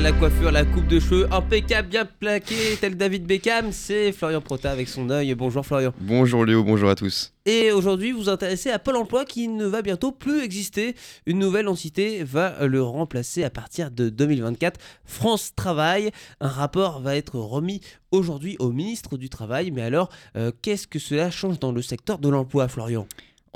la coiffure, la coupe de cheveux, impeccable, bien plaqué, tel David Beckham, c'est Florian Prota avec son œil. Bonjour Florian. Bonjour Léo, bonjour à tous. Et aujourd'hui, vous vous intéressez à Pôle emploi qui ne va bientôt plus exister. Une nouvelle entité va le remplacer à partir de 2024. France Travail. Un rapport va être remis aujourd'hui au ministre du Travail. Mais alors, euh, qu'est-ce que cela change dans le secteur de l'emploi, Florian?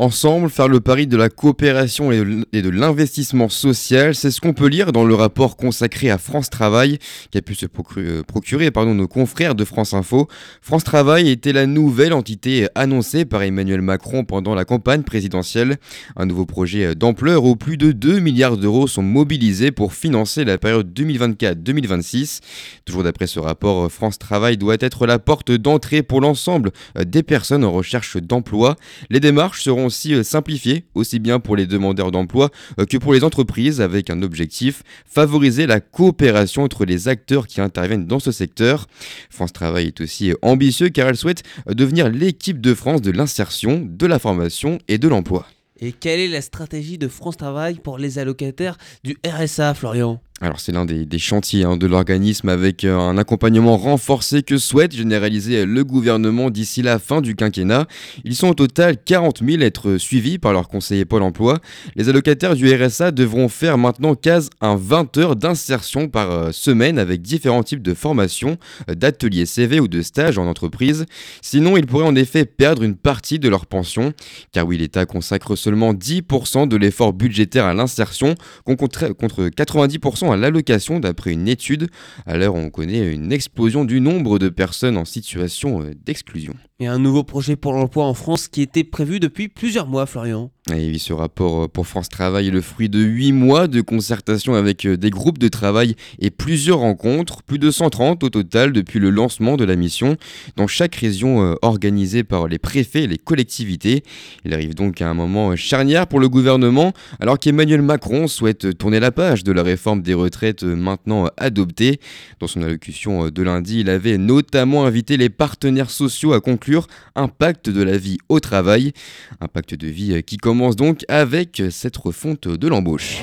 Ensemble, faire le pari de la coopération et de l'investissement social, c'est ce qu'on peut lire dans le rapport consacré à France Travail, qui a pu se euh, procurer pardon, nos confrères de France Info. France Travail était la nouvelle entité annoncée par Emmanuel Macron pendant la campagne présidentielle. Un nouveau projet d'ampleur où plus de 2 milliards d'euros sont mobilisés pour financer la période 2024-2026. Toujours d'après ce rapport, France Travail doit être la porte d'entrée pour l'ensemble des personnes en recherche d'emploi. Les démarches seront aussi euh, simplifié, aussi bien pour les demandeurs d'emploi euh, que pour les entreprises, avec un objectif, favoriser la coopération entre les acteurs qui interviennent dans ce secteur. France Travail est aussi euh, ambitieux car elle souhaite devenir l'équipe de France de l'insertion, de la formation et de l'emploi. Et quelle est la stratégie de France Travail pour les allocataires du RSA, Florian? Alors c'est l'un des, chantiers hein, de l'organisme avec euh, un accompagnement renforcé que souhaite généraliser le gouvernement d'ici la fin du quinquennat. Ils sont au total 40 000 à être suivis par leur conseiller Pôle Emploi. Les allocataires du RSA devront faire maintenant quasi un 20 heures d'insertion par euh, semaine avec différents types de formations, euh, d'ateliers CV ou de stages en entreprise. Sinon ils pourraient en effet perdre une partie de leur pension. Car oui l'État consacre seulement 10% de l'effort budgétaire à l'insertion contre 90% à l'allocation d'après une étude. À l'heure, on connaît une explosion du nombre de personnes en situation euh, d'exclusion. Et un nouveau projet pour l'emploi en France qui était prévu depuis plusieurs mois, Florian. Ce rapport euh, pour France Travail est le fruit de 8 mois de concertation avec euh, des groupes de travail et plusieurs rencontres, plus de 130 au total depuis le lancement de la mission, dans chaque région organisée par les préfets et les collectivités. Il arrive donc à un moment charnière pour le gouvernement, alors qu'Emmanuel Macron souhaite tourner la page de la réforme des retraite maintenant adoptée. Dans son allocution de lundi, il avait notamment invité les partenaires sociaux à conclure un pacte de la vie au travail. Un pacte de vie qui commence donc avec cette refonte de l'embauche.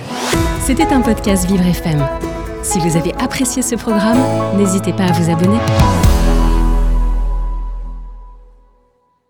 C'était un podcast Vivre FM. Si vous avez apprécié ce programme, n'hésitez pas à vous abonner.